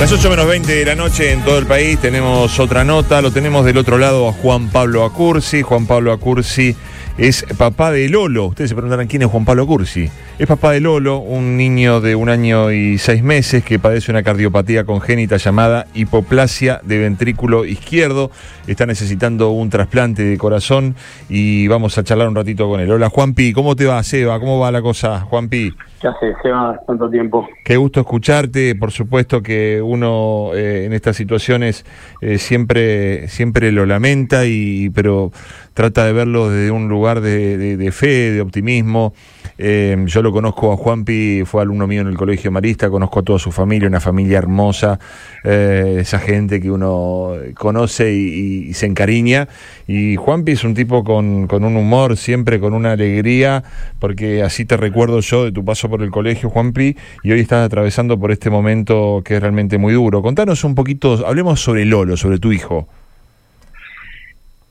Las 8 menos 20 de la noche en todo el país tenemos otra nota, lo tenemos del otro lado a Juan Pablo Acursi. Juan Pablo Acursi es papá de Lolo. Ustedes se preguntarán quién es Juan Pablo Acursi. Es papá de Lolo, un niño de un año y seis meses que padece una cardiopatía congénita llamada hipoplasia de ventrículo izquierdo. Está necesitando un trasplante de corazón y vamos a charlar un ratito con él. Hola Juanpi, ¿cómo te va, Seba? ¿Cómo va la cosa, Juanpi? ¿Qué hace, Seba, tanto tiempo? Qué gusto escucharte. Por supuesto que uno eh, en estas situaciones eh, siempre, siempre lo lamenta, y, pero trata de verlo desde un lugar de, de fe, de optimismo. Eh, yo lo conozco a Juanpi, fue alumno mío en el Colegio Marista, conozco a toda su familia, una familia hermosa, eh, esa gente que uno conoce y, se encariña. Y Juanpi es un tipo con, con, un humor, siempre con una alegría, porque así te recuerdo yo de tu paso por el colegio, Juanpi, y hoy estás atravesando por este momento que es realmente muy duro. Contanos un poquito, hablemos sobre Lolo, sobre tu hijo.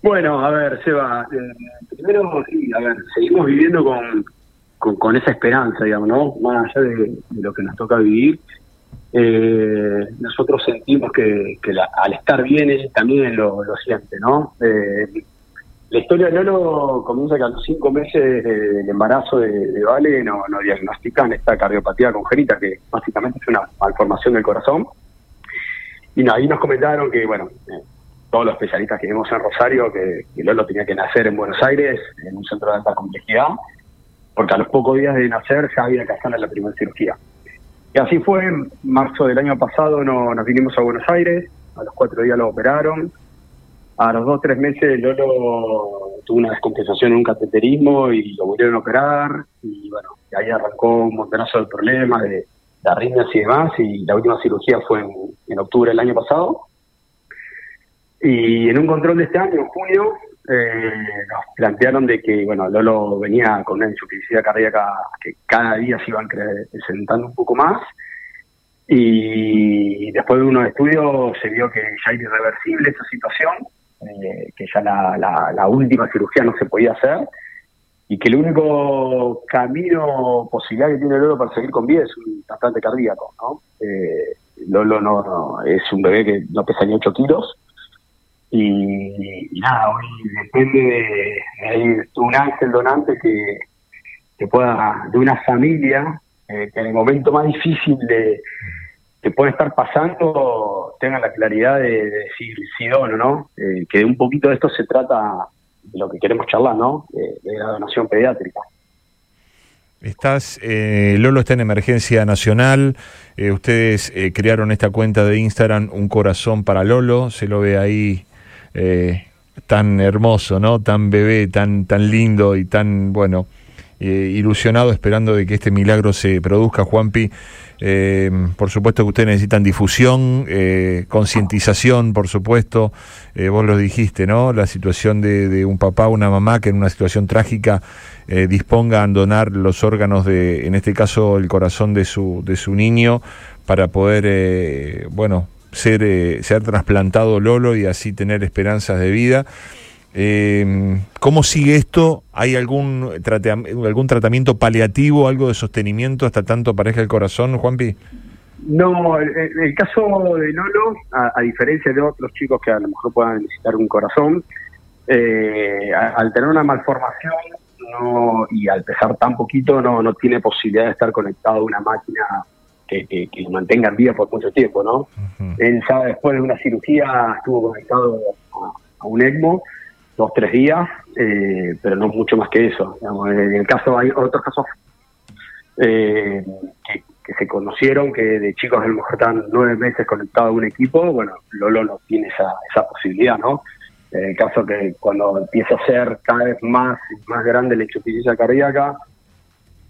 Bueno, a ver, Seba, eh, primero, sí, a ver, seguimos viviendo con, con, esa esperanza, digamos, ¿no? Más allá de, lo que nos toca vivir, eh, nosotros sentimos que, al estar bien él también lo, lo siente, ¿no? Eh, la historia de Lolo comienza que a los cinco meses del embarazo de, Vale nos no diagnostican esta cardiopatía congénita, que básicamente es una malformación del corazón. Y ahí nos comentaron que, bueno, eh, todos los especialistas que vimos en Rosario, que, que Lolo tenía que nacer en Buenos Aires, en un centro de alta complejidad, porque a los pocos días de nacer ya había que hacerle la primera cirugía. Y así fue, en marzo del año pasado no, nos vinimos a Buenos Aires, a los cuatro días lo operaron, a los dos tres meses Lolo tuvo una descompensación en un cateterismo y lo volvieron a operar, y bueno, ahí arrancó un montonazo de problemas de, de arritmias y demás, y la última cirugía fue en, en octubre del año pasado. Y en un control de este año, en junio, eh, nos plantearon de que, bueno, Lolo venía con una insuficiencia cardíaca que cada día se iban presentando un poco más. Y después de unos estudios se vio que ya era irreversible esa situación, eh, que ya la, la, última cirugía no se podía hacer y que el único camino, posibilidad que tiene Lolo para seguir con vida es un trasplante cardíaco, ¿no? Eh, Lolo no, es un bebé que no pesa ni 8 kilos, y, nada, hoy depende de, un ángel donante que, que, pueda, de una familia, eh, que en el momento más difícil de que puede estar pasando, tenga la claridad de, decir sí dono, ¿no? Eh, que de un poquito de esto se trata de lo que queremos charlar, ¿no? de la donación pediátrica. Estás, eh, Lolo está en emergencia nacional. ustedes crearon esta cuenta de Instagram, un corazón para Lolo. Se lo ve ahí eh, tan hermoso, ¿no? Tan bebé, tan, tan lindo y tan, bueno, eh, ilusionado esperando de que este milagro se produzca, Juanpi. Eh, por supuesto que ustedes necesitan difusión, concientización, por supuesto. vos lo dijiste, ¿no? La situación de, de, un papá, una mamá que en una situación trágica disponga a donar los órganos de, en este caso, el corazón de su, de su niño para poder, bueno, ser, eh, ser trasplantado Lolo y así tener esperanzas de vida. Eh, ¿Cómo sigue esto? ¿Hay algún, algún tratamiento paliativo, algo de sostenimiento hasta tanto pareja el corazón, Juanpi? No, el, el caso de Lolo, a, diferencia de otros chicos que a lo mejor puedan necesitar un corazón, eh, al tener una malformación no, y al pesar tan poquito, no, no tiene posibilidad de estar conectado a una máquina que, lo mantenga en vida por mucho tiempo, ¿no? Él ya después de una cirugía estuvo conectado a, un ECMO dos, tres días, eh, pero no mucho más que eso. en el caso, hay otros casos eh, que, se conocieron, que de chicos a lo mejor están nueve meses conectados a un equipo, bueno, Lolo no tiene esa, esa posibilidad, ¿no? En el caso que cuando empieza a ser cada vez más, más grande la insuficiencia cardíaca,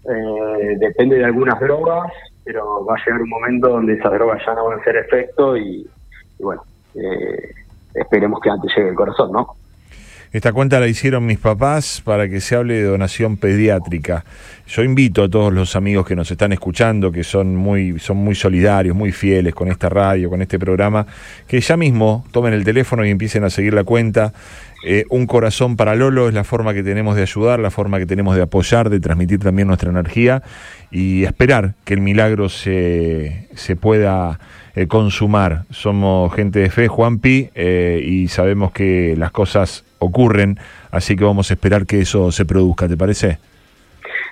eh, depende de algunas drogas, pero va a llegar un momento donde esas drogas ya no van a hacer efecto y, bueno, eh, esperemos que antes llegue el corazón, ¿no? Esta cuenta la hicieron mis papás para que se hable de donación pediátrica. Yo invito a todos los amigos que nos están escuchando, que son muy, son muy solidarios, muy fieles con esta radio, con este programa, que ya mismo tomen el teléfono y empiecen a seguir la cuenta. Eh, un corazón para Lolo es la forma que tenemos de ayudar, la forma que tenemos de apoyar, de transmitir también nuestra energía y esperar que el milagro se, se pueda eh, consumar. Somos gente de fe, Juanpi, eh, y sabemos que las cosas ocurren, así que vamos a esperar que eso se produzca, ¿te parece?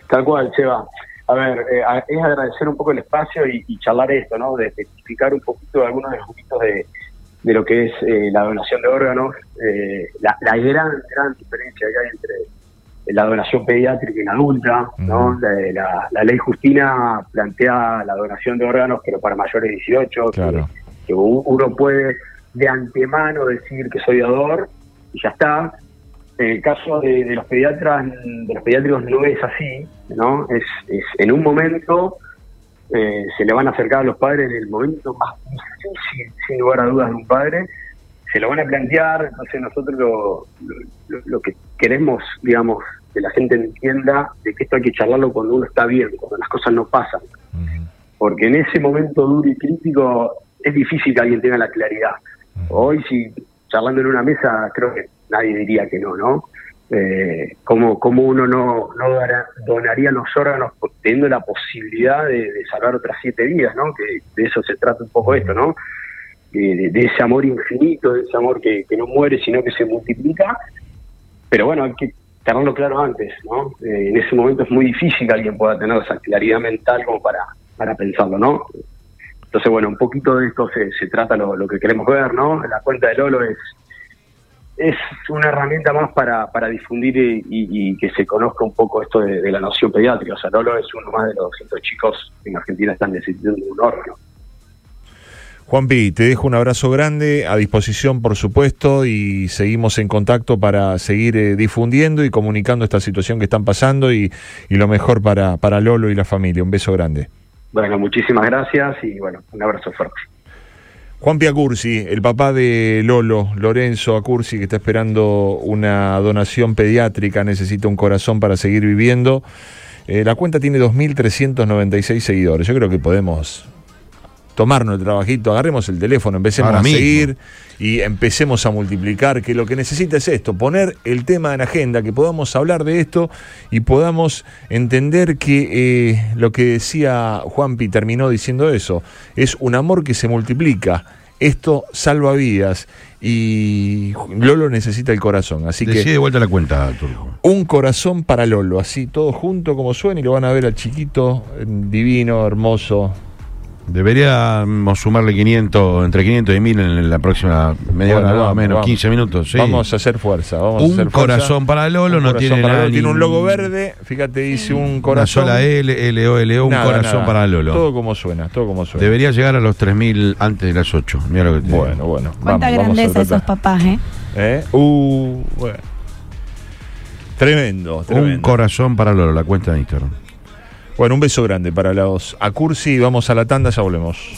Tal cual, Seba. A ver, eh, es agradecer un poco el espacio y, charlar esto, ¿no? De especificar un poquito algunos de los puntos de, de lo que es eh, la donación de órganos, eh, la, la, gran, gran diferencia que hay entre la donación pediátrica en adulta, ¿no? La, la, ley Justina plantea la donación de órganos, pero para mayores de 18, claro. que, uno puede de antemano decir que soy dador y ya está. En el caso de, los pediatras, de los pediátricos no es así, ¿no? Es, es en un momento eh, se le van a acercar a los padres en el momento más difícil, sin lugar a dudas, de un padre, se lo van a plantear, entonces nosotros lo, lo, que queremos, digamos, que la gente entienda de que esto hay que charlarlo cuando uno está bien, cuando las cosas no pasan. Porque en ese momento duro y crítico es difícil que alguien tenga la claridad. Hoy, si charlando en una mesa, creo que nadie diría que no, ¿no? Eh, como uno no, no donaría los órganos teniendo la posibilidad de, salvar otras siete vidas, ¿no? Que de eso se trata un poco esto, ¿no? De, ese amor infinito, de ese amor que, no muere, sino que se multiplica. Pero bueno, hay que tenerlo claro antes, ¿no? Eh, en ese momento es muy difícil que alguien pueda tener esa claridad mental como para, para pensarlo, ¿no? Entonces, bueno, un poquito de esto se, trata lo, lo que queremos ver, ¿no? La cuenta de Lolo es es una herramienta más para, difundir y, que se conozca un poco esto de, la noción pediátrica. O sea, Lolo es uno más de los 200 chicos en Argentina están necesitando un órgano. Juanpi, te dejo un abrazo grande, a disposición por supuesto, y seguimos en contacto para seguir eh, difundiendo y comunicando esta situación que están pasando y, y lo mejor para, para Lolo y la familia. Un beso grande. Bueno, muchísimas gracias y bueno, un abrazo fuerte. Juan Piacursi, el papá de Lolo, Lorenzo Acursi, que está esperando una donación pediátrica, necesita un corazón para seguir viviendo. Eh, la cuenta tiene 2.396 seguidores. Yo creo que podemos tomarnos el trabajito, agarremos el teléfono, empecemos a seguir y empecemos a multiplicar, que lo que necesita es esto, poner el tema en agenda, que podamos hablar de esto y podamos entender que eh, lo que decía Juanpi terminó diciendo eso, es un amor que se multiplica. Esto salva vidas y Lolo necesita el corazón. Así Decide que. de vuelta la cuenta, Turco. Un corazón para Lolo, así todo junto como suena y lo van a ver al chiquito, divino, hermoso, Deberíamos sumarle 500, entre 500 y 1000 en la próxima media hora, menos 15 minutos. Vamos a hacer fuerza. Vamos un a hacer corazón para Lolo, no tiene nada. Tiene un logo verde, fíjate, dice un corazón. Una sola L, L, O, L, O, un corazón para Lolo. Todo como suena, todo como suena. Debería llegar a los 3000 antes de las 8. Mira lo que te Bueno, bueno. Cuánta grandeza esos papás, ¿eh? ¿Eh? Uh, bueno. Tremendo, tremendo. Un corazón para Lolo, la cuenta de Instagram. Bueno, un beso grande para los Acursi. Vamos a la tanda, ya volvemos.